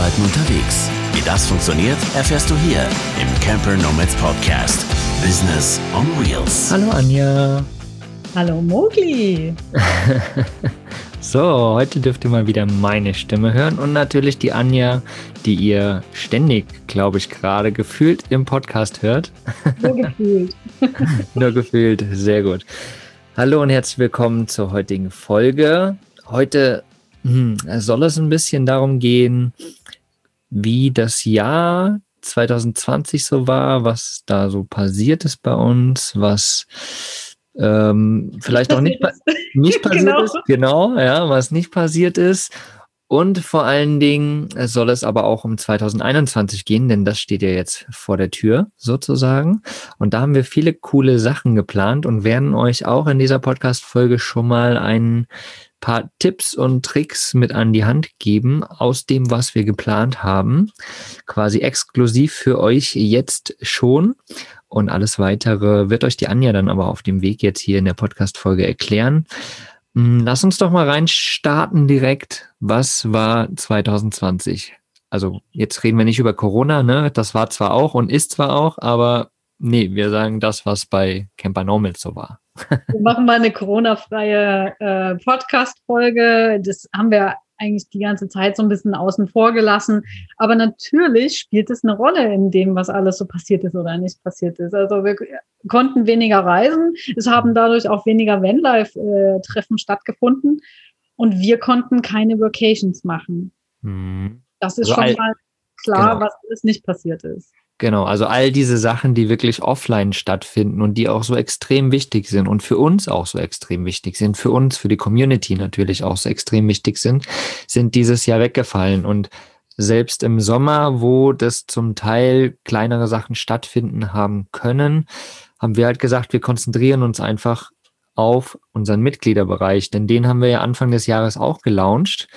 Arbeiten unterwegs. Wie das funktioniert, erfährst du hier im Camper Nomads Podcast. Business on Wheels. Hallo Anja. Hallo Mogli. so, heute dürft ihr mal wieder meine Stimme hören und natürlich die Anja, die ihr ständig, glaube ich, gerade gefühlt im Podcast hört. Nur gefühlt. Nur gefühlt, sehr gut. Hallo und herzlich willkommen zur heutigen Folge. Heute hm, soll es ein bisschen darum gehen, wie das Jahr 2020 so war, was da so passiert ist bei uns, was ähm, vielleicht auch nicht, nicht passiert genau. ist, genau, ja, was nicht passiert ist. Und vor allen Dingen soll es aber auch um 2021 gehen, denn das steht ja jetzt vor der Tür sozusagen. Und da haben wir viele coole Sachen geplant und werden euch auch in dieser Podcast-Folge schon mal einen paar Tipps und Tricks mit an die Hand geben aus dem, was wir geplant haben. Quasi exklusiv für euch jetzt schon. Und alles weitere wird euch die Anja dann aber auf dem Weg jetzt hier in der Podcast-Folge erklären. Hm, lass uns doch mal reinstarten direkt. Was war 2020? Also jetzt reden wir nicht über Corona, ne? Das war zwar auch und ist zwar auch, aber nee, wir sagen das, was bei Camper Normal so war. Wir machen mal eine Corona-freie äh, Podcast-Folge. Das haben wir eigentlich die ganze Zeit so ein bisschen außen vor gelassen. Aber natürlich spielt es eine Rolle in dem, was alles so passiert ist oder nicht passiert ist. Also wir konnten weniger reisen. Es haben dadurch auch weniger Vanlife-Treffen stattgefunden. Und wir konnten keine Vacations machen. Mhm. Das ist also schon mal klar, genau. was alles nicht passiert ist. Genau, also all diese Sachen, die wirklich offline stattfinden und die auch so extrem wichtig sind und für uns auch so extrem wichtig sind, für uns, für die Community natürlich auch so extrem wichtig sind, sind dieses Jahr weggefallen. Und selbst im Sommer, wo das zum Teil kleinere Sachen stattfinden haben können, haben wir halt gesagt, wir konzentrieren uns einfach auf unseren Mitgliederbereich, denn den haben wir ja Anfang des Jahres auch gelauncht.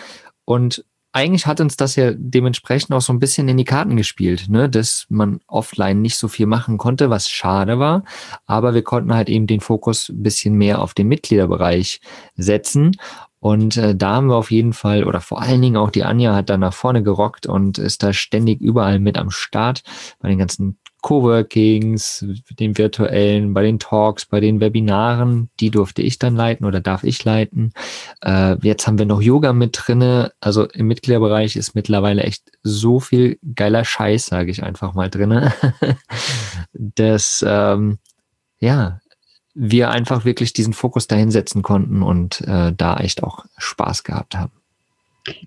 Und eigentlich hat uns das ja dementsprechend auch so ein bisschen in die Karten gespielt, ne? dass man offline nicht so viel machen konnte, was schade war. Aber wir konnten halt eben den Fokus ein bisschen mehr auf den Mitgliederbereich setzen. Und äh, da haben wir auf jeden Fall, oder vor allen Dingen auch die Anja hat da nach vorne gerockt und ist da ständig überall mit am Start bei den ganzen Coworkings, den virtuellen, bei den Talks, bei den Webinaren, die durfte ich dann leiten oder darf ich leiten. Äh, jetzt haben wir noch Yoga mit drinne. Also im Mitgliederbereich ist mittlerweile echt so viel geiler Scheiß, sage ich einfach mal drinne, dass ähm, ja wir einfach wirklich diesen Fokus dahin setzen konnten und äh, da echt auch Spaß gehabt haben.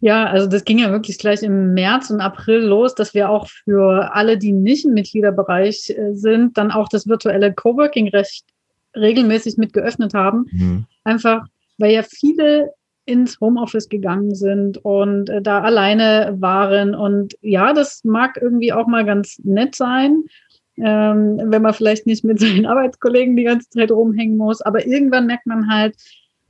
Ja, also das ging ja wirklich gleich im März und April los, dass wir auch für alle, die nicht im Mitgliederbereich äh, sind, dann auch das virtuelle Coworking recht regelmäßig mit geöffnet haben. Mhm. Einfach, weil ja viele ins Homeoffice gegangen sind und äh, da alleine waren. Und ja, das mag irgendwie auch mal ganz nett sein, ähm, wenn man vielleicht nicht mit seinen Arbeitskollegen die ganze Zeit rumhängen muss. Aber irgendwann merkt man halt,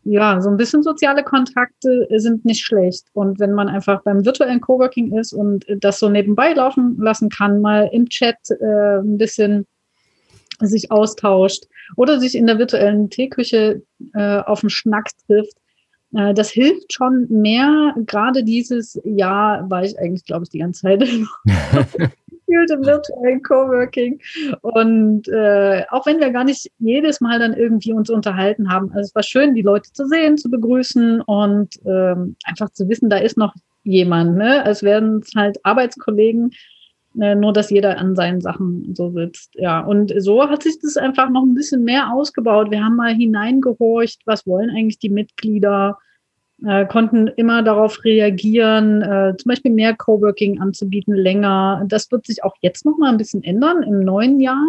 ja, so ein bisschen soziale Kontakte sind nicht schlecht. Und wenn man einfach beim virtuellen Coworking ist und das so nebenbei laufen lassen kann, mal im Chat äh, ein bisschen sich austauscht oder sich in der virtuellen Teeküche äh, auf den Schnack trifft, äh, das hilft schon mehr. Gerade dieses Jahr war ich eigentlich, glaube ich, die ganze Zeit gefühlt im virtuellen Coworking. Und äh, auch wenn wir gar nicht jedes Mal dann irgendwie uns unterhalten haben, also es war schön, die Leute zu sehen, zu begrüßen und ähm, einfach zu wissen, da ist noch jemand. Ne? Es werden halt Arbeitskollegen, äh, nur dass jeder an seinen Sachen so sitzt. Ja, und so hat sich das einfach noch ein bisschen mehr ausgebaut. Wir haben mal hineingehorcht, was wollen eigentlich die Mitglieder? Äh, konnten immer darauf reagieren, äh, zum Beispiel mehr Coworking anzubieten, länger. Das wird sich auch jetzt noch mal ein bisschen ändern im neuen Jahr.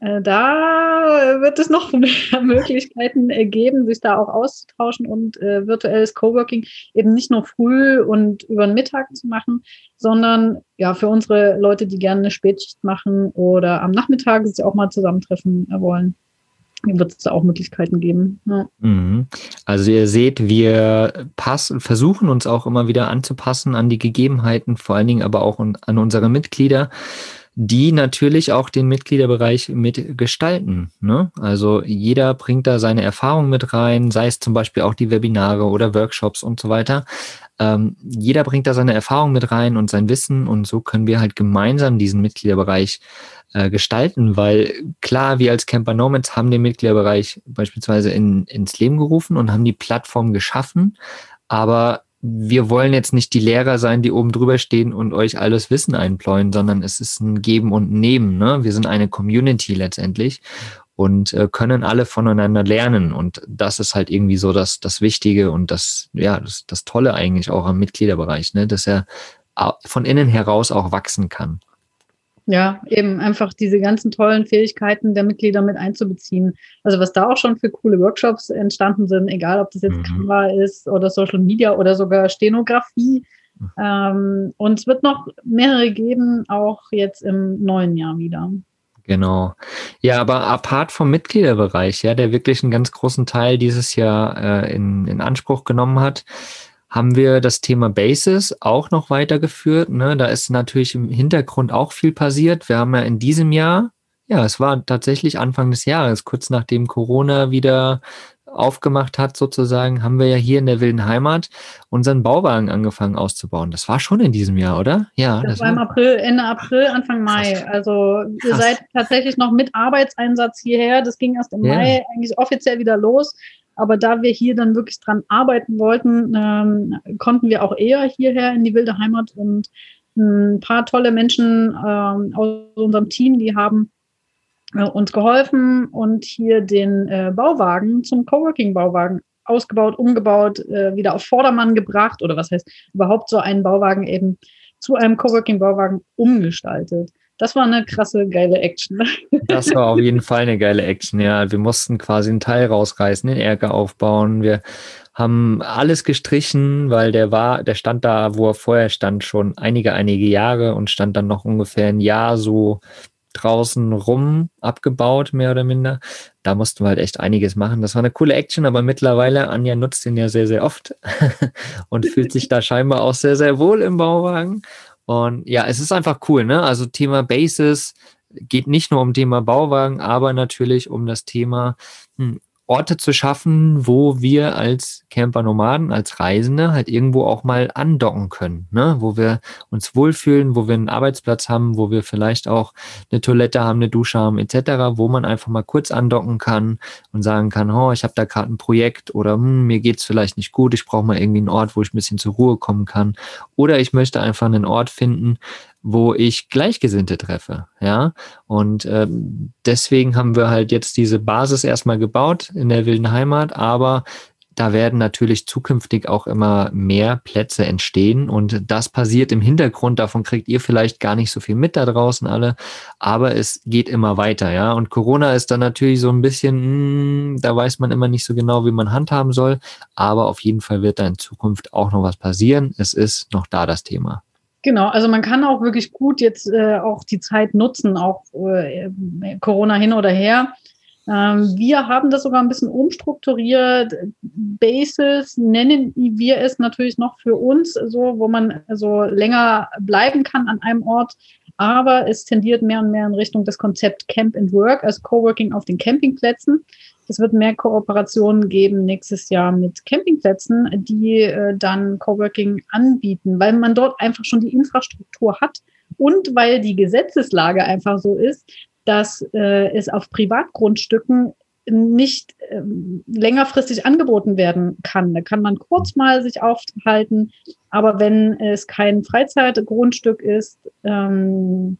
Äh, da wird es noch mehr Möglichkeiten geben, sich da auch auszutauschen und äh, virtuelles Coworking eben nicht nur früh und über den Mittag zu machen, sondern ja für unsere Leute, die gerne eine Spätschicht machen oder am Nachmittag sich auch mal zusammentreffen wollen wird es da auch Möglichkeiten geben. Ja. Mhm. Also ihr seht, wir passen, versuchen uns auch immer wieder anzupassen an die Gegebenheiten, vor allen Dingen aber auch an unsere Mitglieder. Die natürlich auch den Mitgliederbereich mitgestalten. Ne? Also jeder bringt da seine Erfahrung mit rein, sei es zum Beispiel auch die Webinare oder Workshops und so weiter. Ähm, jeder bringt da seine Erfahrung mit rein und sein Wissen und so können wir halt gemeinsam diesen Mitgliederbereich äh, gestalten, weil klar, wir als Camper Nomads haben den Mitgliederbereich beispielsweise in, ins Leben gerufen und haben die Plattform geschaffen, aber wir wollen jetzt nicht die Lehrer sein, die oben drüber stehen und euch alles Wissen einpläuen, sondern es ist ein Geben und Nehmen. Ne? Wir sind eine Community letztendlich und äh, können alle voneinander lernen. Und das ist halt irgendwie so das, das Wichtige und das, ja, das, das Tolle eigentlich auch am Mitgliederbereich, ne? dass er von innen heraus auch wachsen kann. Ja, eben einfach diese ganzen tollen Fähigkeiten der Mitglieder mit einzubeziehen. Also was da auch schon für coole Workshops entstanden sind, egal ob das jetzt mhm. Canva ist oder Social Media oder sogar Stenografie. Mhm. Ähm, und es wird noch mehrere geben, auch jetzt im neuen Jahr wieder. Genau. Ja, aber apart vom Mitgliederbereich, ja, der wirklich einen ganz großen Teil dieses Jahr äh, in, in Anspruch genommen hat, haben wir das Thema Basis auch noch weitergeführt. Ne? Da ist natürlich im Hintergrund auch viel passiert. Wir haben ja in diesem Jahr, ja, es war tatsächlich Anfang des Jahres, kurz nachdem Corona wieder aufgemacht hat, sozusagen, haben wir ja hier in der wilden Heimat unseren Bauwagen angefangen auszubauen. Das war schon in diesem Jahr, oder? Ja. Das, das war im April, Ende April, Anfang Mai. Krass. Also ihr Krass. seid tatsächlich noch mit Arbeitseinsatz hierher. Das ging erst im ja. Mai eigentlich offiziell wieder los. Aber da wir hier dann wirklich dran arbeiten wollten, ähm, konnten wir auch eher hierher in die wilde Heimat und ein paar tolle Menschen ähm, aus unserem Team, die haben äh, uns geholfen und hier den äh, Bauwagen zum Coworking-Bauwagen ausgebaut, umgebaut, äh, wieder auf Vordermann gebracht oder was heißt überhaupt so einen Bauwagen eben zu einem Coworking-Bauwagen umgestaltet das war eine krasse, geile Action. Das war auf jeden Fall eine geile Action, ja. Wir mussten quasi einen Teil rausreißen, den Erker aufbauen. Wir haben alles gestrichen, weil der war, der stand da, wo er vorher stand, schon einige, einige Jahre und stand dann noch ungefähr ein Jahr so draußen rum abgebaut, mehr oder minder. Da mussten wir halt echt einiges machen. Das war eine coole Action, aber mittlerweile, Anja nutzt den ja sehr, sehr oft und fühlt sich da scheinbar auch sehr, sehr wohl im Bauwagen. Und ja, es ist einfach cool, ne? Also Thema Basis geht nicht nur um Thema Bauwagen, aber natürlich um das Thema hm, Orte zu schaffen, wo wir als Camper-Nomaden, als Reisende halt irgendwo auch mal andocken können, ne? wo wir uns wohlfühlen, wo wir einen Arbeitsplatz haben, wo wir vielleicht auch eine Toilette haben, eine Dusche haben etc., wo man einfach mal kurz andocken kann und sagen kann, oh, ich habe da gerade ein Projekt oder hm, mir geht's vielleicht nicht gut, ich brauche mal irgendwie einen Ort, wo ich ein bisschen zur Ruhe kommen kann oder ich möchte einfach einen Ort finden, wo ich Gleichgesinnte treffe. Ja, und äh, deswegen haben wir halt jetzt diese Basis erstmal gebaut in der wilden Heimat, aber da werden natürlich zukünftig auch immer mehr Plätze entstehen und das passiert im Hintergrund. Davon kriegt ihr vielleicht gar nicht so viel mit da draußen alle, aber es geht immer weiter, ja. Und Corona ist dann natürlich so ein bisschen, mh, hm, da weiß man immer nicht so genau, wie man handhaben soll, aber auf jeden Fall wird da in Zukunft auch noch was passieren. Es ist noch da das Thema. Genau, also man kann auch wirklich gut jetzt äh, auch die Zeit nutzen, auch äh, Corona hin oder her. Ähm, wir haben das sogar ein bisschen umstrukturiert. Basis nennen wir es natürlich noch für uns, so wo man so länger bleiben kann an einem Ort. Aber es tendiert mehr und mehr in Richtung das Konzept Camp and Work, also Coworking auf den Campingplätzen. Es wird mehr Kooperationen geben nächstes Jahr mit Campingplätzen, die äh, dann Coworking anbieten, weil man dort einfach schon die Infrastruktur hat und weil die Gesetzeslage einfach so ist, dass äh, es auf Privatgrundstücken nicht ähm, längerfristig angeboten werden kann. Da kann man kurz mal sich aufhalten, aber wenn es kein Freizeitgrundstück ist, ähm,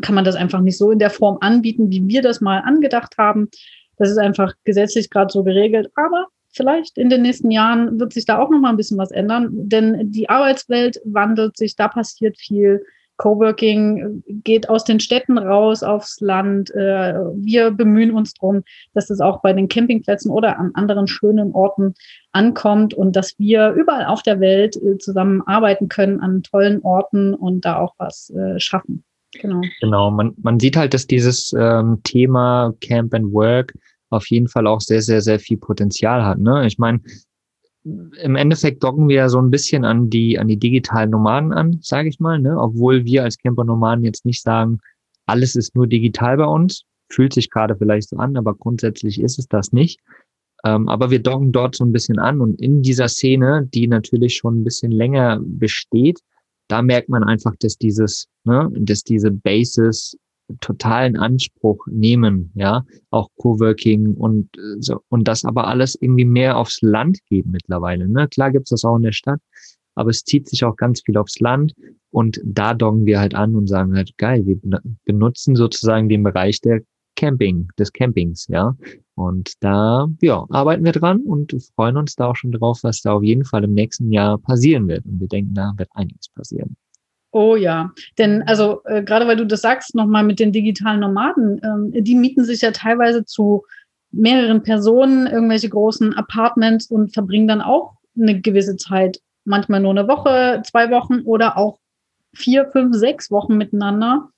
kann man das einfach nicht so in der Form anbieten, wie wir das mal angedacht haben. Das ist einfach gesetzlich gerade so geregelt. Aber vielleicht in den nächsten Jahren wird sich da auch noch mal ein bisschen was ändern, denn die Arbeitswelt wandelt sich, da passiert viel. Coworking geht aus den Städten raus aufs Land. Äh, wir bemühen uns darum, dass das auch bei den Campingplätzen oder an anderen schönen Orten ankommt und dass wir überall auf der Welt äh, zusammen arbeiten können an tollen Orten und da auch was äh, schaffen. Genau. Genau. Man, man sieht halt, dass dieses ähm, Thema Camp and Work auf jeden Fall auch sehr, sehr, sehr viel Potenzial hat. Ne? Ich meine, im Endeffekt docken wir ja so ein bisschen an die, an die digitalen Nomaden an, sage ich mal, ne? obwohl wir als Camper-Nomaden jetzt nicht sagen, alles ist nur digital bei uns, fühlt sich gerade vielleicht so an, aber grundsätzlich ist es das nicht. Ähm, aber wir docken dort so ein bisschen an und in dieser Szene, die natürlich schon ein bisschen länger besteht, da merkt man einfach, dass dieses, ne, dass diese Bases totalen Anspruch nehmen, ja, auch Coworking und äh, so und das aber alles irgendwie mehr aufs Land geht mittlerweile. Ne? Klar gibt's das auch in der Stadt, aber es zieht sich auch ganz viel aufs Land und da doggen wir halt an und sagen halt, geil, wir benutzen sozusagen den Bereich der Camping, des Campings, ja. Und da, ja, arbeiten wir dran und freuen uns da auch schon drauf, was da auf jeden Fall im nächsten Jahr passieren wird. Und wir denken, da wird einiges passieren. Oh ja, denn also äh, gerade weil du das sagst, nochmal mit den digitalen Nomaden, ähm, die mieten sich ja teilweise zu mehreren Personen irgendwelche großen Apartments und verbringen dann auch eine gewisse Zeit, manchmal nur eine Woche, zwei Wochen oder auch vier, fünf, sechs Wochen miteinander.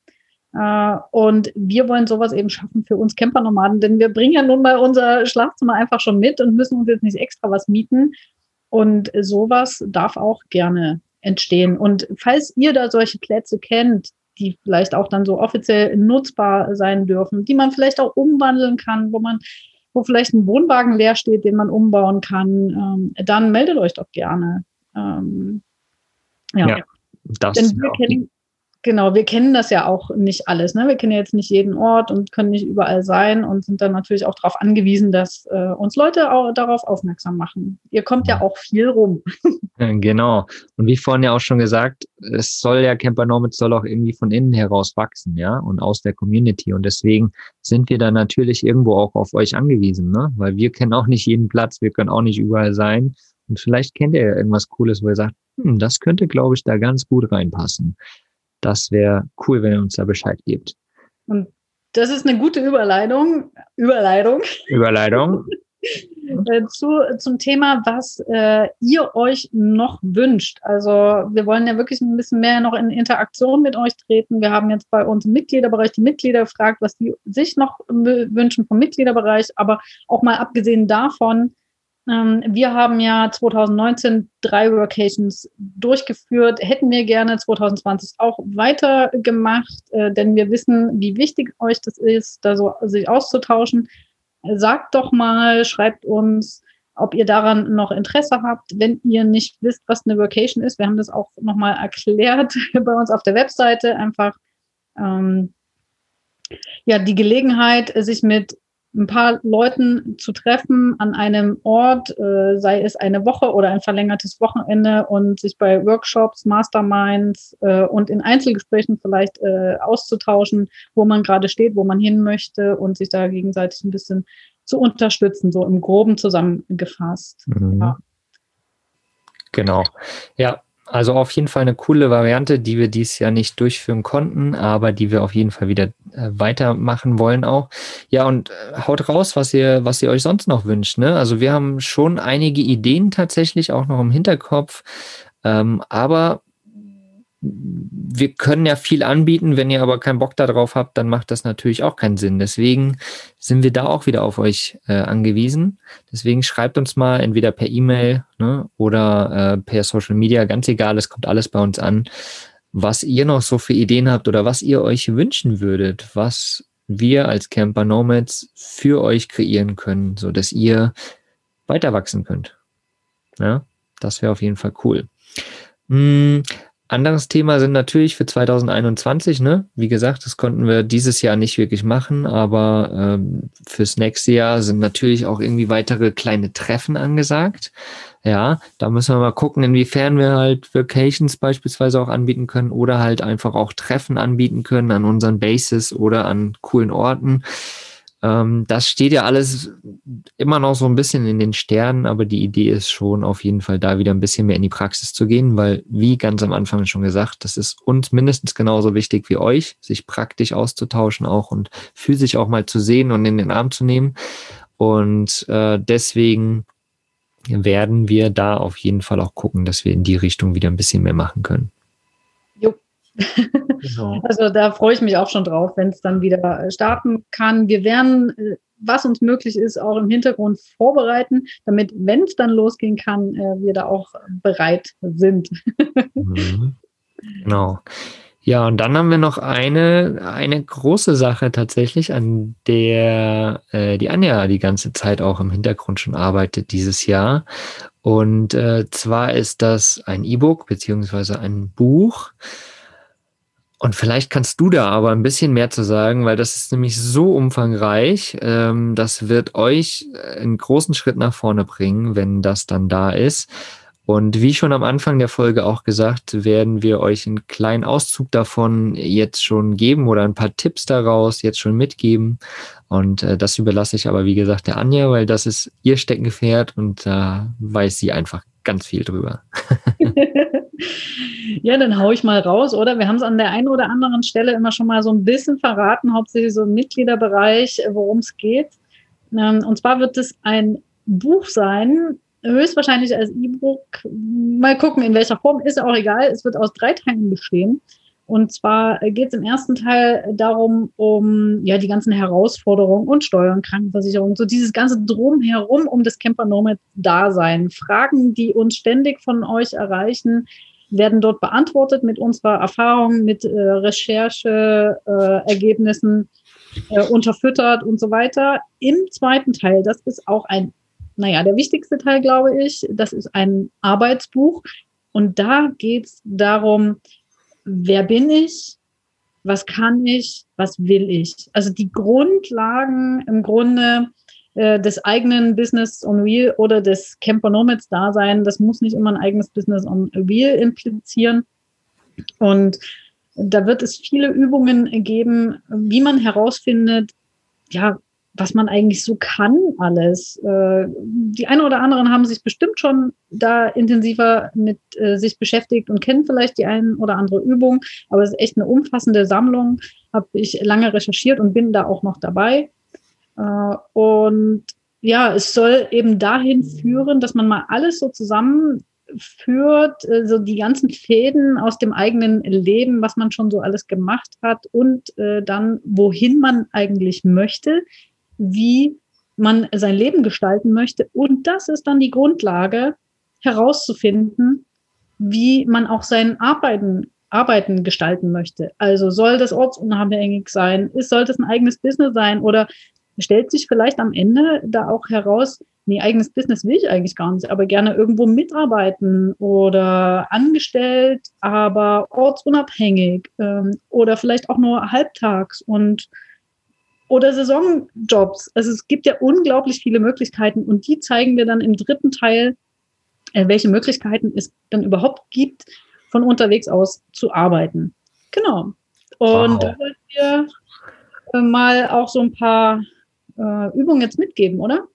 Äh, und wir wollen sowas eben schaffen für uns Campernomaden, denn wir bringen ja nun mal unser Schlafzimmer einfach schon mit und müssen uns jetzt nicht extra was mieten. Und sowas darf auch gerne entstehen. Und falls ihr da solche Plätze kennt, die vielleicht auch dann so offiziell nutzbar sein dürfen, die man vielleicht auch umwandeln kann, wo man, wo vielleicht ein Wohnwagen leer steht, den man umbauen kann, ähm, dann meldet euch doch gerne. Ähm, ja. ja. das Denn wir kennen, Genau, wir kennen das ja auch nicht alles. Ne? Wir kennen jetzt nicht jeden Ort und können nicht überall sein und sind dann natürlich auch darauf angewiesen, dass äh, uns Leute auch darauf aufmerksam machen. Ihr kommt ja auch viel rum. Genau. Und wie vorhin ja auch schon gesagt, es soll ja Camper Nomads soll auch irgendwie von innen heraus wachsen, ja, und aus der Community. Und deswegen sind wir da natürlich irgendwo auch auf euch angewiesen, ne? Weil wir kennen auch nicht jeden Platz, wir können auch nicht überall sein. Und vielleicht kennt ihr ja irgendwas Cooles, wo ihr sagt, hm, das könnte, glaube ich, da ganz gut reinpassen. Das wäre cool, wenn ihr uns da Bescheid gebt. Und das ist eine gute Überleitung. Überleitung. Überleitung. Äh, zu, zum Thema, was äh, ihr euch noch wünscht. Also wir wollen ja wirklich ein bisschen mehr noch in Interaktion mit euch treten. Wir haben jetzt bei uns im Mitgliederbereich die Mitglieder gefragt, was die sich noch wünschen vom Mitgliederbereich, aber auch mal abgesehen davon, wir haben ja 2019 drei Workations durchgeführt, hätten wir gerne 2020 auch weitergemacht, äh, denn wir wissen, wie wichtig euch das ist, da so sich auszutauschen. Sagt doch mal, schreibt uns, ob ihr daran noch Interesse habt. Wenn ihr nicht wisst, was eine Workation ist, wir haben das auch nochmal erklärt bei uns auf der Webseite, einfach ähm, ja, die Gelegenheit, sich mit ein paar Leuten zu treffen an einem Ort, äh, sei es eine Woche oder ein verlängertes Wochenende und sich bei Workshops, Masterminds äh, und in Einzelgesprächen vielleicht äh, auszutauschen, wo man gerade steht, wo man hin möchte und sich da gegenseitig ein bisschen zu unterstützen, so im groben zusammengefasst. Mhm. Ja. Genau. Ja, also auf jeden Fall eine coole Variante, die wir dieses Jahr nicht durchführen konnten, aber die wir auf jeden Fall wieder äh, weitermachen wollen auch. Ja, und äh, haut raus, was ihr, was ihr euch sonst noch wünscht. Ne? Also wir haben schon einige Ideen tatsächlich auch noch im Hinterkopf, ähm, aber wir können ja viel anbieten, wenn ihr aber keinen Bock darauf habt, dann macht das natürlich auch keinen Sinn. Deswegen sind wir da auch wieder auf euch äh, angewiesen. Deswegen schreibt uns mal entweder per E-Mail ne, oder äh, per Social Media, ganz egal, es kommt alles bei uns an, was ihr noch so für Ideen habt oder was ihr euch wünschen würdet, was wir als Camper Nomads für euch kreieren können, so dass ihr weiter wachsen könnt. Ja, das wäre auf jeden Fall cool. Hm, anderes Thema sind natürlich für 2021, ne? Wie gesagt, das konnten wir dieses Jahr nicht wirklich machen, aber ähm, fürs nächste Jahr sind natürlich auch irgendwie weitere kleine Treffen angesagt. Ja, da müssen wir mal gucken, inwiefern wir halt Vacations beispielsweise auch anbieten können oder halt einfach auch Treffen anbieten können an unseren Bases oder an coolen Orten. Ähm, das steht ja alles immer noch so ein bisschen in den Sternen, aber die Idee ist schon auf jeden Fall da wieder ein bisschen mehr in die Praxis zu gehen, weil, wie ganz am Anfang schon gesagt, das ist uns mindestens genauso wichtig wie euch, sich praktisch auszutauschen auch und physisch auch mal zu sehen und in den Arm zu nehmen. Und äh, deswegen werden wir da auf jeden Fall auch gucken, dass wir in die Richtung wieder ein bisschen mehr machen können. Genau. Also da freue ich mich auch schon drauf, wenn es dann wieder äh, starten kann. Wir werden äh, was uns möglich ist, auch im Hintergrund vorbereiten, damit, wenn es dann losgehen kann, äh, wir da auch bereit sind. Mhm. Genau. Ja, und dann haben wir noch eine, eine große Sache tatsächlich, an der äh, die Anja die ganze Zeit auch im Hintergrund schon arbeitet dieses Jahr. Und äh, zwar ist das ein E-Book beziehungsweise ein Buch. Und vielleicht kannst du da aber ein bisschen mehr zu sagen, weil das ist nämlich so umfangreich. Ähm, das wird euch einen großen Schritt nach vorne bringen, wenn das dann da ist. Und wie schon am Anfang der Folge auch gesagt, werden wir euch einen kleinen Auszug davon jetzt schon geben oder ein paar Tipps daraus jetzt schon mitgeben. Und äh, das überlasse ich aber, wie gesagt, der Anja, weil das ist ihr Steckenpferd und da äh, weiß sie einfach ganz viel drüber. ja, dann hau ich mal raus, oder? Wir haben es an der einen oder anderen Stelle immer schon mal so ein bisschen verraten, hauptsächlich so im Mitgliederbereich, worum es geht. Ähm, und zwar wird es ein Buch sein, höchstwahrscheinlich als E-Book. Mal gucken, in welcher Form, ist auch egal. Es wird aus drei Teilen bestehen. Und zwar geht es im ersten Teil darum, um ja die ganzen Herausforderungen und Steuern, Krankenversicherung, so dieses ganze Drumherum um das Camper Nomad Dasein. Fragen, die uns ständig von euch erreichen, werden dort beantwortet mit unserer Erfahrung, mit äh, Rechercheergebnissen äh, äh, unterfüttert und so weiter. Im zweiten Teil, das ist auch ein naja, der wichtigste Teil, glaube ich, das ist ein Arbeitsbuch. Und da geht es darum, wer bin ich, was kann ich, was will ich. Also die Grundlagen im Grunde äh, des eigenen Business on Wheel oder des Camper Nomads Dasein, das muss nicht immer ein eigenes Business on Wheel implizieren. Und da wird es viele Übungen geben, wie man herausfindet, ja, was man eigentlich so kann alles. Äh, die einen oder anderen haben sich bestimmt schon da intensiver mit äh, sich beschäftigt und kennen vielleicht die ein oder andere Übung, aber es ist echt eine umfassende Sammlung, habe ich lange recherchiert und bin da auch noch dabei. Äh, und ja, es soll eben dahin führen, dass man mal alles so zusammen führt, so die ganzen Fäden aus dem eigenen Leben, was man schon so alles gemacht hat und dann, wohin man eigentlich möchte, wie man sein Leben gestalten möchte. Und das ist dann die Grundlage, herauszufinden, wie man auch sein Arbeiten, Arbeiten gestalten möchte. Also soll das ortsunabhängig sein? Soll das ein eigenes Business sein? Oder stellt sich vielleicht am Ende da auch heraus, nee, eigenes Business will ich eigentlich gar nicht, aber gerne irgendwo mitarbeiten oder angestellt, aber ortsunabhängig ähm, oder vielleicht auch nur halbtags und oder Saisonjobs. Also es gibt ja unglaublich viele Möglichkeiten und die zeigen wir dann im dritten Teil, äh, welche Möglichkeiten es dann überhaupt gibt, von unterwegs aus zu arbeiten. Genau. Und wow. da wollen wir äh, mal auch so ein paar äh, Übungen jetzt mitgeben, oder?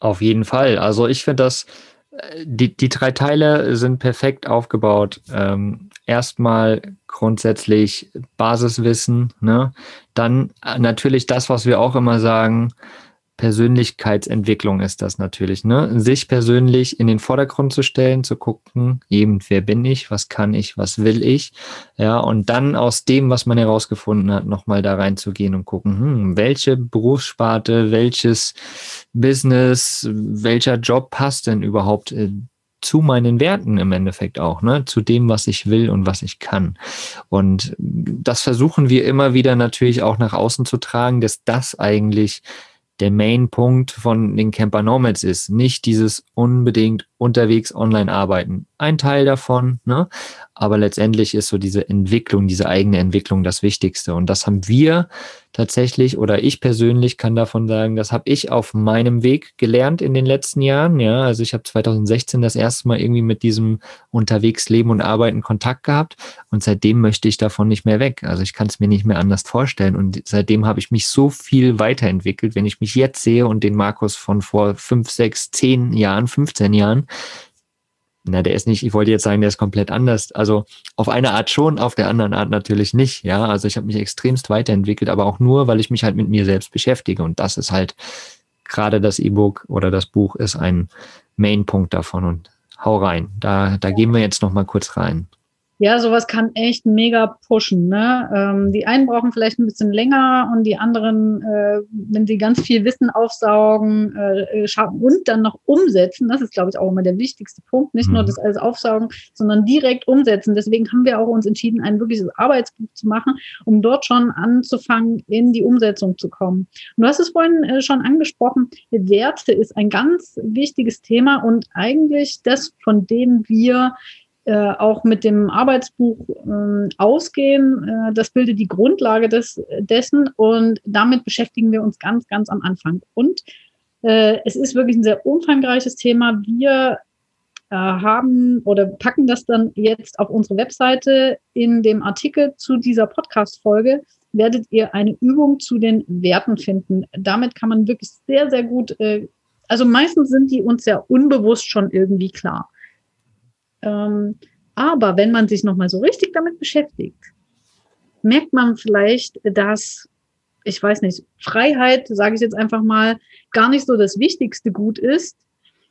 Auf jeden Fall. Also ich finde das, äh, die, die drei Teile sind perfekt aufgebaut. Ähm, erstmal grundsätzlich Basiswissen, ne? Dann äh, natürlich das, was wir auch immer sagen, Persönlichkeitsentwicklung ist das natürlich, ne? Sich persönlich in den Vordergrund zu stellen, zu gucken, eben, wer bin ich, was kann ich, was will ich, ja, und dann aus dem, was man herausgefunden hat, nochmal da reinzugehen und gucken, hm, welche Berufssparte, welches Business, welcher Job passt denn überhaupt äh, zu meinen Werten im Endeffekt auch, ne? zu dem, was ich will und was ich kann. Und das versuchen wir immer wieder natürlich auch nach außen zu tragen, dass das eigentlich der Main-Punkt von den Camper Nomads ist. Nicht dieses unbedingt unterwegs online arbeiten. Ein Teil davon, ne? aber letztendlich ist so diese Entwicklung, diese eigene Entwicklung das Wichtigste. Und das haben wir tatsächlich oder ich persönlich kann davon sagen, das habe ich auf meinem Weg gelernt in den letzten Jahren. Ja, also ich habe 2016 das erste Mal irgendwie mit diesem unterwegs Leben und Arbeiten Kontakt gehabt und seitdem möchte ich davon nicht mehr weg. Also ich kann es mir nicht mehr anders vorstellen und seitdem habe ich mich so viel weiterentwickelt. Wenn ich mich jetzt sehe und den Markus von vor fünf, sechs, zehn Jahren, 15 Jahren, na, der ist nicht, ich wollte jetzt sagen, der ist komplett anders. Also auf eine Art schon, auf der anderen Art natürlich nicht. Ja, also ich habe mich extremst weiterentwickelt, aber auch nur, weil ich mich halt mit mir selbst beschäftige. Und das ist halt gerade das E-Book oder das Buch ist ein Main-Punkt davon. Und hau rein. Da, da gehen wir jetzt noch mal kurz rein. Ja, sowas kann echt mega pushen. Ne? Ähm, die einen brauchen vielleicht ein bisschen länger und die anderen, äh, wenn sie ganz viel Wissen aufsaugen äh, äh schaffen und dann noch umsetzen, das ist, glaube ich, auch immer der wichtigste Punkt. Nicht mhm. nur das alles aufsaugen, sondern direkt umsetzen. Deswegen haben wir auch uns entschieden, ein wirkliches Arbeitsbuch zu machen, um dort schon anzufangen, in die Umsetzung zu kommen. Und du hast es vorhin äh, schon angesprochen, Werte ist ein ganz wichtiges Thema und eigentlich das, von dem wir äh, auch mit dem Arbeitsbuch äh, ausgehen. Äh, das bildet die Grundlage des, dessen und damit beschäftigen wir uns ganz, ganz am Anfang. Und äh, es ist wirklich ein sehr umfangreiches Thema. Wir äh, haben oder packen das dann jetzt auf unsere Webseite. In dem Artikel zu dieser Podcast-Folge werdet ihr eine Übung zu den Werten finden. Damit kann man wirklich sehr, sehr gut, also meistens sind die uns ja unbewusst schon irgendwie klar. Ähm, aber wenn man sich nochmal so richtig damit beschäftigt, merkt man vielleicht, dass, ich weiß nicht, Freiheit, sage ich jetzt einfach mal, gar nicht so das wichtigste Gut ist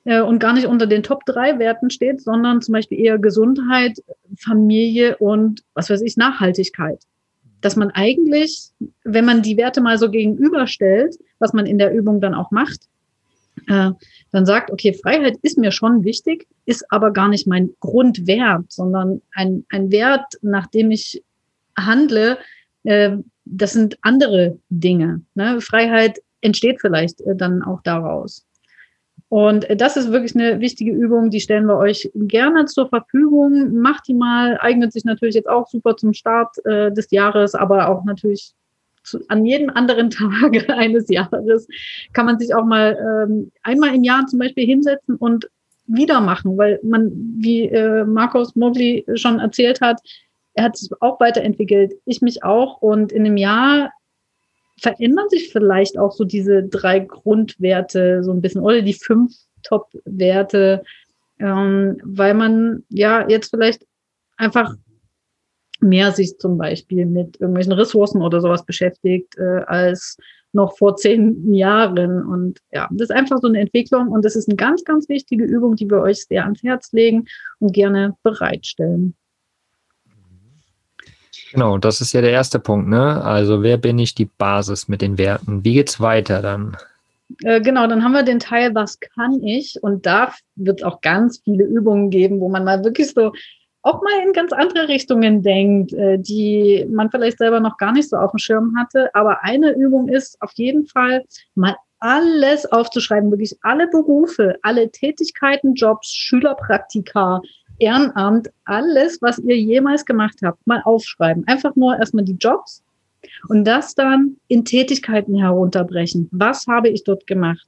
äh, und gar nicht unter den Top drei Werten steht, sondern zum Beispiel eher Gesundheit, Familie und, was weiß ich, Nachhaltigkeit. Dass man eigentlich, wenn man die Werte mal so gegenüberstellt, was man in der Übung dann auch macht, äh, dann sagt, okay, Freiheit ist mir schon wichtig, ist aber gar nicht mein Grundwert, sondern ein, ein Wert, nach dem ich handle, äh, das sind andere Dinge. Ne? Freiheit entsteht vielleicht äh, dann auch daraus. Und äh, das ist wirklich eine wichtige Übung, die stellen wir euch gerne zur Verfügung. Macht die mal, eignet sich natürlich jetzt auch super zum Start äh, des Jahres, aber auch natürlich an jedem anderen Tag eines Jahres kann man sich auch mal ähm, einmal im Jahr zum Beispiel hinsetzen und wieder machen, weil man, wie äh, Markus Mogli schon erzählt hat, er hat sich auch weiterentwickelt, ich mich auch. Und in einem Jahr verändern sich vielleicht auch so diese drei Grundwerte so ein bisschen oder die fünf Top-Werte, ähm, weil man ja jetzt vielleicht einfach mehr sich zum Beispiel mit irgendwelchen Ressourcen oder sowas beschäftigt äh, als noch vor zehn Jahren. Und ja, das ist einfach so eine Entwicklung und das ist eine ganz, ganz wichtige Übung, die wir euch sehr ans Herz legen und gerne bereitstellen. Genau, das ist ja der erste Punkt, ne? Also wer bin ich die Basis mit den Werten? Wie geht's weiter dann? Äh, genau, dann haben wir den Teil, was kann ich? Und da wird es auch ganz viele Übungen geben, wo man mal wirklich so auch mal in ganz andere Richtungen denkt, äh, die man vielleicht selber noch gar nicht so auf dem Schirm hatte. Aber eine Übung ist auf jeden Fall mal alles aufzuschreiben, wirklich alle Berufe, alle Tätigkeiten, Jobs, Schülerpraktika, Ehrenamt, alles, was ihr jemals gemacht habt, mal aufschreiben. Einfach nur erstmal die Jobs und das dann in Tätigkeiten herunterbrechen. Was habe ich dort gemacht?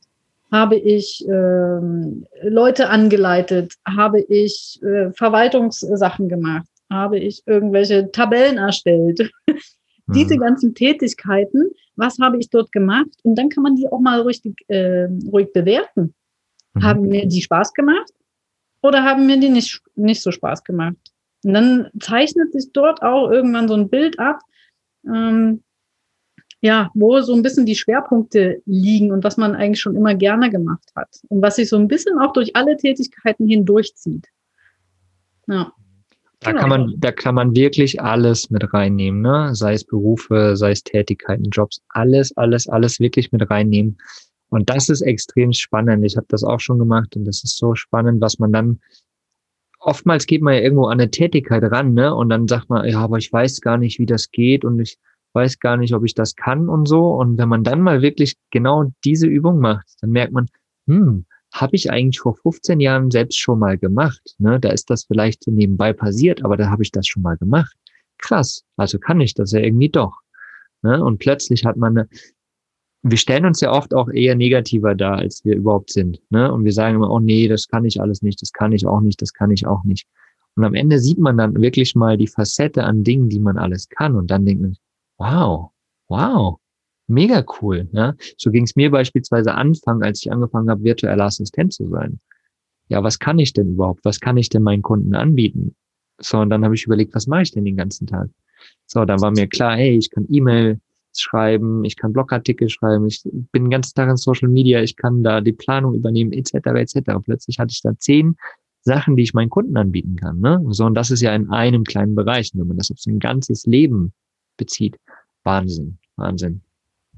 Habe ich ähm, Leute angeleitet, habe ich äh, Verwaltungssachen gemacht, habe ich irgendwelche Tabellen erstellt. Diese mhm. ganzen Tätigkeiten, was habe ich dort gemacht? Und dann kann man die auch mal ruhig, äh, ruhig bewerten. Mhm. Haben mir die Spaß gemacht oder haben mir die nicht, nicht so Spaß gemacht? Und dann zeichnet sich dort auch irgendwann so ein Bild ab, ähm, ja, wo so ein bisschen die Schwerpunkte liegen und was man eigentlich schon immer gerne gemacht hat und was sich so ein bisschen auch durch alle Tätigkeiten hindurchzieht. Ja. Da kann man, da kann man wirklich alles mit reinnehmen, ne? Sei es Berufe, sei es Tätigkeiten, Jobs, alles, alles, alles wirklich mit reinnehmen. Und das ist extrem spannend. Ich habe das auch schon gemacht und das ist so spannend, was man dann oftmals geht man ja irgendwo an eine Tätigkeit ran, ne? Und dann sagt man, ja, aber ich weiß gar nicht, wie das geht und ich weiß gar nicht, ob ich das kann und so. Und wenn man dann mal wirklich genau diese Übung macht, dann merkt man, hm, habe ich eigentlich vor 15 Jahren selbst schon mal gemacht. Ne? Da ist das vielleicht nebenbei passiert, aber da habe ich das schon mal gemacht. Krass, also kann ich das ja irgendwie doch. Ne? Und plötzlich hat man eine, wir stellen uns ja oft auch eher negativer dar, als wir überhaupt sind. Ne? Und wir sagen immer, oh nee, das kann ich alles nicht, das kann ich auch nicht, das kann ich auch nicht. Und am Ende sieht man dann wirklich mal die Facette an Dingen, die man alles kann. Und dann denkt man, wow, wow, mega cool. Ne? So ging es mir beispielsweise Anfang, als ich angefangen habe, virtueller Assistent zu sein. Ja, was kann ich denn überhaupt? Was kann ich denn meinen Kunden anbieten? So, und dann habe ich überlegt, was mache ich denn den ganzen Tag? So, dann war mir klar, hey, ich kann E-Mail schreiben, ich kann Blogartikel schreiben, ich bin den ganzen Tag in Social Media, ich kann da die Planung übernehmen, etc., etc. Plötzlich hatte ich da zehn Sachen, die ich meinen Kunden anbieten kann. Ne? So, und das ist ja in einem kleinen Bereich. wenn man das auf so ein ganzes Leben bezieht, Wahnsinn, Wahnsinn.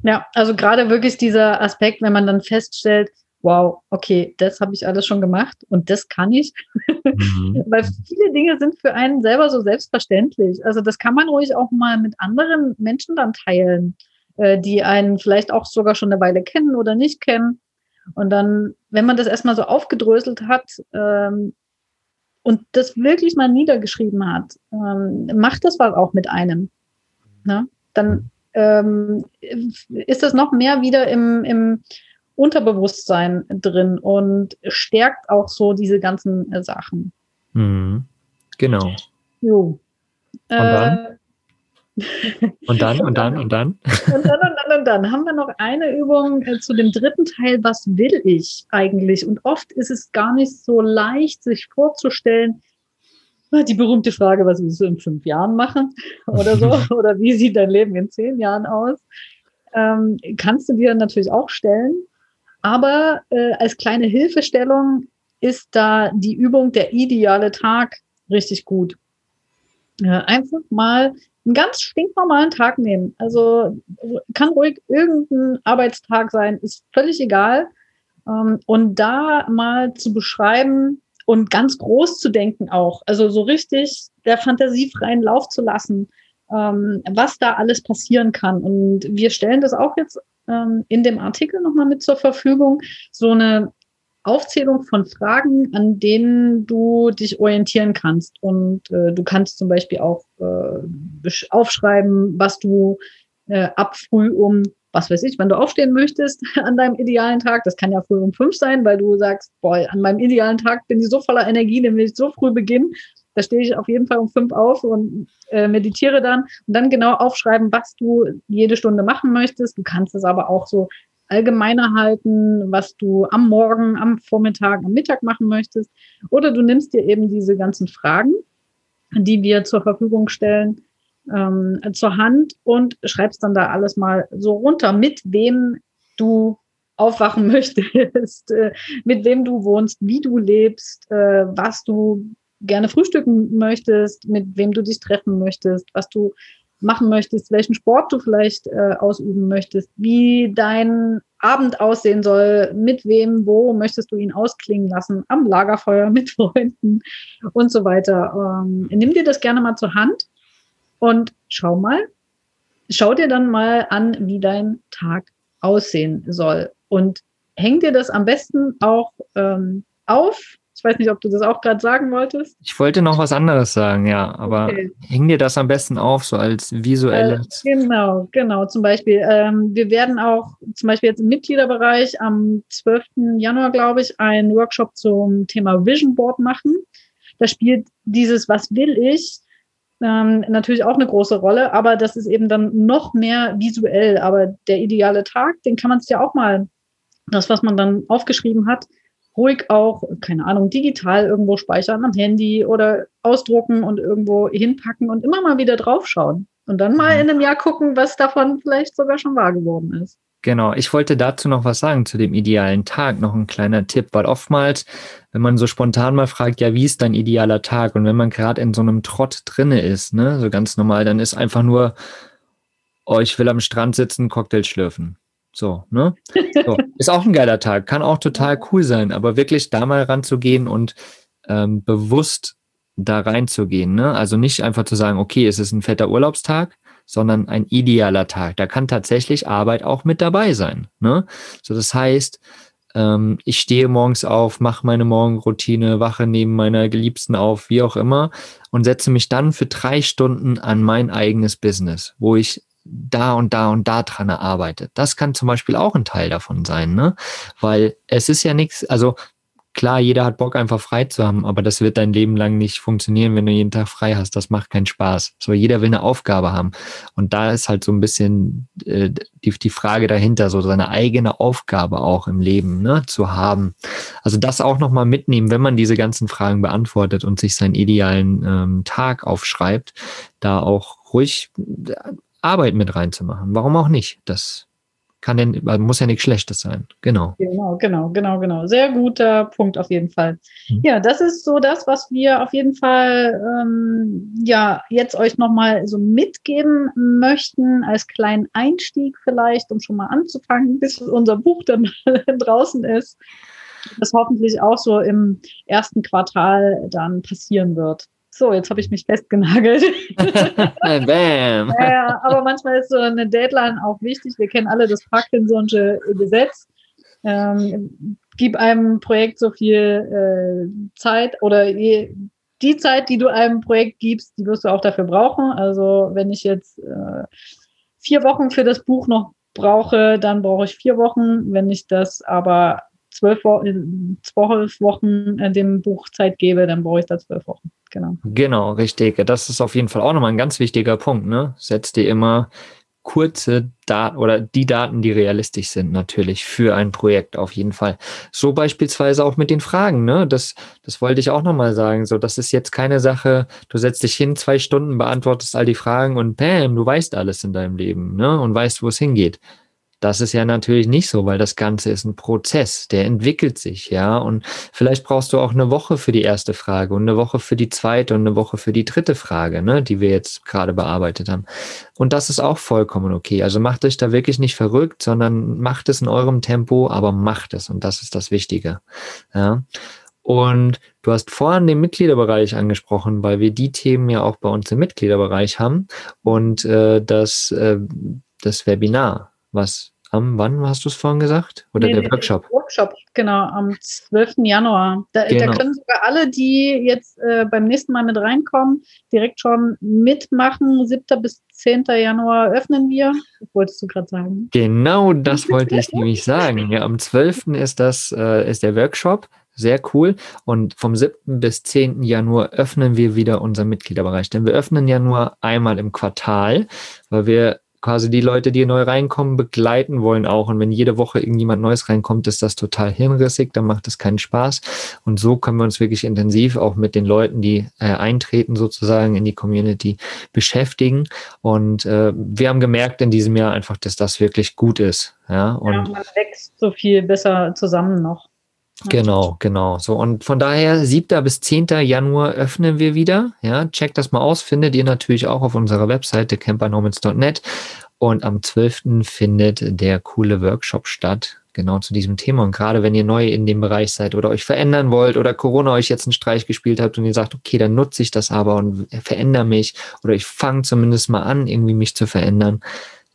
Ja, also gerade wirklich dieser Aspekt, wenn man dann feststellt, wow, okay, das habe ich alles schon gemacht und das kann ich. Mhm. Weil viele Dinge sind für einen selber so selbstverständlich. Also das kann man ruhig auch mal mit anderen Menschen dann teilen, äh, die einen vielleicht auch sogar schon eine Weile kennen oder nicht kennen. Und dann, wenn man das erstmal so aufgedröselt hat ähm, und das wirklich mal niedergeschrieben hat, ähm, macht das was auch mit einem. Ne? Dann ähm, ist das noch mehr wieder im, im Unterbewusstsein drin und stärkt auch so diese ganzen äh, Sachen. Mhm. Genau. Jo. Und dann? Äh, und dann, und dann, und dann? Und dann, und dann, und dann haben wir noch eine Übung äh, zu dem dritten Teil. Was will ich eigentlich? Und oft ist es gar nicht so leicht, sich vorzustellen, die berühmte Frage, was willst du in fünf Jahren machen? Oder so? Oder wie sieht dein Leben in zehn Jahren aus? Ähm, kannst du dir natürlich auch stellen. Aber äh, als kleine Hilfestellung ist da die Übung der ideale Tag richtig gut. Äh, einfach mal einen ganz stinknormalen Tag nehmen. Also kann ruhig irgendein Arbeitstag sein, ist völlig egal. Ähm, und da mal zu beschreiben und ganz groß zu denken auch. Also so richtig der Fantasie freien Lauf zu lassen, ähm, was da alles passieren kann. Und wir stellen das auch jetzt ähm, in dem Artikel nochmal mit zur Verfügung. So eine Aufzählung von Fragen, an denen du dich orientieren kannst. Und äh, du kannst zum Beispiel auch äh, aufschreiben, was du äh, ab früh um, was weiß ich, wenn du aufstehen möchtest an deinem idealen Tag. Das kann ja früh um fünf sein, weil du sagst, boah, an meinem idealen Tag bin ich so voller Energie, den will ich so früh beginnen. Da stehe ich auf jeden Fall um fünf auf und äh, meditiere dann und dann genau aufschreiben, was du jede Stunde machen möchtest. Du kannst es aber auch so allgemeiner halten, was du am Morgen, am Vormittag, am Mittag machen möchtest. Oder du nimmst dir eben diese ganzen Fragen, die wir zur Verfügung stellen, ähm, zur Hand und schreibst dann da alles mal so runter, mit wem du aufwachen möchtest, äh, mit wem du wohnst, wie du lebst, äh, was du gerne frühstücken möchtest, mit wem du dich treffen möchtest, was du machen möchtest, welchen Sport du vielleicht äh, ausüben möchtest, wie dein Abend aussehen soll, mit wem, wo möchtest du ihn ausklingen lassen, am Lagerfeuer, mit Freunden und so weiter. Ähm, nimm dir das gerne mal zur Hand und schau mal, schau dir dann mal an, wie dein Tag aussehen soll und häng dir das am besten auch ähm, auf ich weiß nicht, ob du das auch gerade sagen wolltest. Ich wollte noch was anderes sagen, ja, aber okay. häng dir das am besten auf, so als visuelles. Äh, genau, genau. Zum Beispiel, ähm, wir werden auch zum Beispiel jetzt im Mitgliederbereich am 12. Januar, glaube ich, einen Workshop zum Thema Vision Board machen. Da spielt dieses Was will ich ähm, natürlich auch eine große Rolle, aber das ist eben dann noch mehr visuell. Aber der ideale Tag, den kann man sich ja auch mal, das, was man dann aufgeschrieben hat, ruhig auch, keine Ahnung, digital irgendwo speichern am Handy oder ausdrucken und irgendwo hinpacken und immer mal wieder draufschauen. Und dann mal mhm. in einem Jahr gucken, was davon vielleicht sogar schon wahr geworden ist. Genau, ich wollte dazu noch was sagen zu dem idealen Tag, noch ein kleiner Tipp, weil oftmals, wenn man so spontan mal fragt, ja, wie ist dein idealer Tag? Und wenn man gerade in so einem Trott drinne ist, ne, so ganz normal, dann ist einfach nur, oh, ich will am Strand sitzen, Cocktail schlürfen. So, ne? So. Ist auch ein geiler Tag, kann auch total cool sein, aber wirklich da mal ranzugehen und ähm, bewusst da reinzugehen, ne? Also nicht einfach zu sagen, okay, es ist ein fetter Urlaubstag, sondern ein idealer Tag. Da kann tatsächlich Arbeit auch mit dabei sein, ne? So, das heißt, ähm, ich stehe morgens auf, mache meine Morgenroutine, wache neben meiner Geliebsten auf, wie auch immer, und setze mich dann für drei Stunden an mein eigenes Business, wo ich da und da und da dran arbeitet. Das kann zum Beispiel auch ein Teil davon sein, ne? Weil es ist ja nichts, also klar, jeder hat Bock, einfach frei zu haben, aber das wird dein Leben lang nicht funktionieren, wenn du jeden Tag frei hast. Das macht keinen Spaß. So, jeder will eine Aufgabe haben. Und da ist halt so ein bisschen äh, die, die Frage dahinter, so seine eigene Aufgabe auch im Leben ne, zu haben. Also das auch nochmal mitnehmen, wenn man diese ganzen Fragen beantwortet und sich seinen idealen ähm, Tag aufschreibt, da auch ruhig Arbeit mit reinzumachen. Warum auch nicht? Das kann denn, muss ja nichts Schlechtes sein. Genau. Genau, genau, genau, genau. Sehr guter Punkt auf jeden Fall. Mhm. Ja, das ist so das, was wir auf jeden Fall ähm, ja jetzt euch nochmal so mitgeben möchten, als kleinen Einstieg vielleicht, um schon mal anzufangen, bis unser Buch dann draußen ist. Das hoffentlich auch so im ersten Quartal dann passieren wird. So, jetzt habe ich mich festgenagelt. Bam. Ja, aber manchmal ist so eine Deadline auch wichtig. Wir kennen alle das Parkinson'sche Gesetz. Ähm, gib einem Projekt so viel äh, Zeit oder je, die Zeit, die du einem Projekt gibst, die wirst du auch dafür brauchen. Also wenn ich jetzt äh, vier Wochen für das Buch noch brauche, dann brauche ich vier Wochen. Wenn ich das aber zwölf, Wo zwölf Wochen äh, dem Buch Zeit gebe, dann brauche ich da zwölf Wochen. Genau. Genau, richtig. Das ist auf jeden Fall auch nochmal ein ganz wichtiger Punkt. Ne? Setz dir immer kurze Daten oder die Daten, die realistisch sind, natürlich für ein Projekt auf jeden Fall. So beispielsweise auch mit den Fragen, ne? Das, das wollte ich auch nochmal sagen. So, das ist jetzt keine Sache, du setzt dich hin, zwei Stunden, beantwortest all die Fragen und bam, du weißt alles in deinem Leben, ne? Und weißt, wo es hingeht. Das ist ja natürlich nicht so, weil das Ganze ist ein Prozess, der entwickelt sich, ja. Und vielleicht brauchst du auch eine Woche für die erste Frage und eine Woche für die zweite und eine Woche für die dritte Frage, ne, die wir jetzt gerade bearbeitet haben. Und das ist auch vollkommen okay. Also macht euch da wirklich nicht verrückt, sondern macht es in eurem Tempo, aber macht es. Und das ist das Wichtige, ja. Und du hast vorhin den Mitgliederbereich angesprochen, weil wir die Themen ja auch bei uns im Mitgliederbereich haben und äh, das, äh, das Webinar was am, wann hast du es vorhin gesagt? Oder nee, der Workshop? Workshop, genau, am 12. Januar. Da, genau. da können sogar alle, die jetzt äh, beim nächsten Mal mit reinkommen, direkt schon mitmachen. 7. bis 10. Januar öffnen wir. Das wolltest du gerade sagen. Genau das wollte ich nämlich sagen. Ja, am 12. ist das, äh, ist der Workshop. Sehr cool. Und vom 7. bis 10. Januar öffnen wir wieder unseren Mitgliederbereich. Denn wir öffnen ja nur einmal im Quartal, weil wir quasi die Leute, die neu reinkommen, begleiten wollen auch. Und wenn jede Woche irgendjemand Neues reinkommt, ist das total hirnrissig, dann macht es keinen Spaß. Und so können wir uns wirklich intensiv auch mit den Leuten, die äh, eintreten sozusagen in die Community beschäftigen. Und äh, wir haben gemerkt in diesem Jahr einfach, dass das wirklich gut ist. Ja, und ja, man wächst so viel besser zusammen noch. Genau, genau. So, und von daher, 7. bis 10. Januar öffnen wir wieder. Ja, checkt das mal aus, findet ihr natürlich auch auf unserer Webseite campernomads.net. Und am 12. findet der coole Workshop statt, genau zu diesem Thema. Und gerade wenn ihr neu in dem Bereich seid oder euch verändern wollt oder Corona euch jetzt einen Streich gespielt habt und ihr sagt, okay, dann nutze ich das aber und verändere mich oder ich fange zumindest mal an, irgendwie mich zu verändern,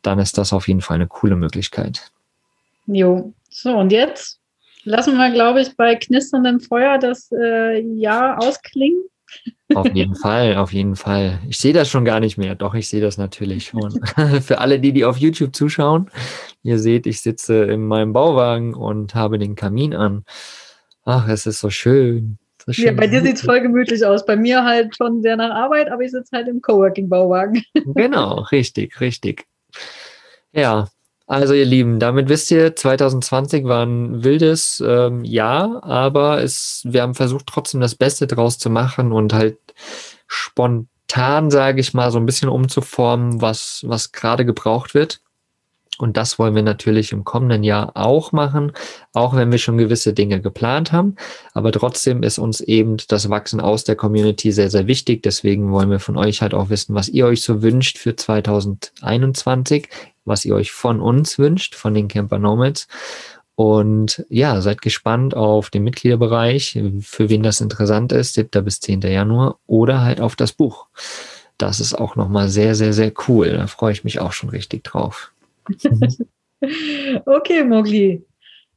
dann ist das auf jeden Fall eine coole Möglichkeit. Jo, so und jetzt lassen wir, glaube ich, bei knisterndem Feuer das äh, Jahr ausklingen. Auf jeden Fall, auf jeden Fall. Ich sehe das schon gar nicht mehr. Doch, ich sehe das natürlich schon. Für alle, die, die auf YouTube zuschauen, ihr seht, ich sitze in meinem Bauwagen und habe den Kamin an. Ach, es ist so schön. So schön. Ja, bei dir sieht es voll gemütlich aus. Bei mir halt schon sehr nach Arbeit, aber ich sitze halt im Coworking-Bauwagen. Genau, richtig, richtig. Ja, also ihr Lieben, damit wisst ihr, 2020 war ein wildes ähm, Jahr, aber es, wir haben versucht trotzdem das Beste draus zu machen und halt spontan, sage ich mal, so ein bisschen umzuformen, was, was gerade gebraucht wird. Und das wollen wir natürlich im kommenden Jahr auch machen, auch wenn wir schon gewisse Dinge geplant haben. Aber trotzdem ist uns eben das Wachsen aus der Community sehr, sehr wichtig. Deswegen wollen wir von euch halt auch wissen, was ihr euch so wünscht für 2021 was ihr euch von uns wünscht, von den Camper Nomads. Und ja, seid gespannt auf den Mitgliederbereich, für wen das interessant ist, 7. bis 10. Januar oder halt auf das Buch. Das ist auch nochmal sehr, sehr, sehr cool. Da freue ich mich auch schon richtig drauf. okay, Mogli.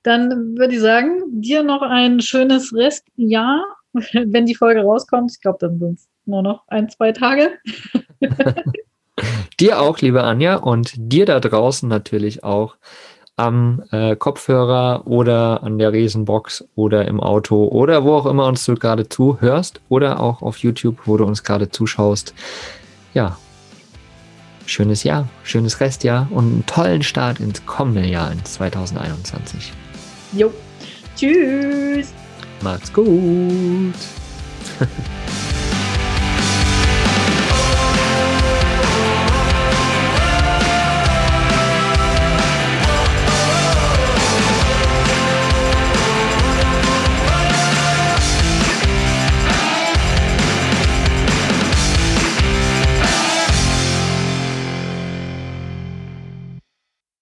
Dann würde ich sagen, dir noch ein schönes Restjahr, wenn die Folge rauskommt. Ich glaube, dann sind es nur noch ein, zwei Tage. Dir auch, liebe Anja, und dir da draußen natürlich auch am äh, Kopfhörer oder an der Riesenbox oder im Auto oder wo auch immer uns du gerade zuhörst oder auch auf YouTube, wo du uns gerade zuschaust. Ja, schönes Jahr, schönes Restjahr und einen tollen Start ins kommende Jahr in 2021. Jo, tschüss. Macht's gut.